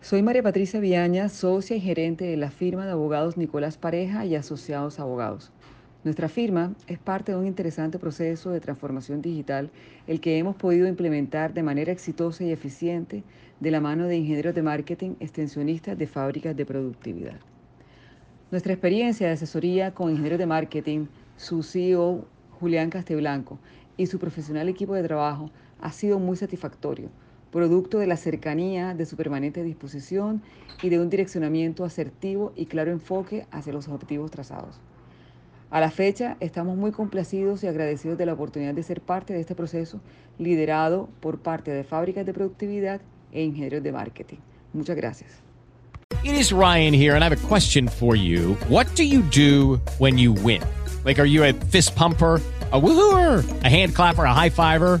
soy María Patricia Viaña, socia y gerente de la firma de abogados Nicolás Pareja y Asociados Abogados. Nuestra firma es parte de un interesante proceso de transformación digital, el que hemos podido implementar de manera exitosa y eficiente de la mano de ingenieros de marketing extensionistas de fábricas de productividad. Nuestra experiencia de asesoría con ingenieros de marketing, su CEO Julián Casteblanco y su profesional equipo de trabajo ha sido muy satisfactorio producto de la cercanía de su permanente disposición y de un direccionamiento asertivo y claro enfoque hacia los objetivos trazados. A la fecha, estamos muy complacidos y agradecidos de la oportunidad de ser parte de este proceso liderado por parte de fábricas de productividad e ingenieros de marketing. Muchas gracias. It is Ryan here, and I have a question for you. What do you do when you win? Like, are you a fist pumper? a woohooer, a hand clapper, a high fiver.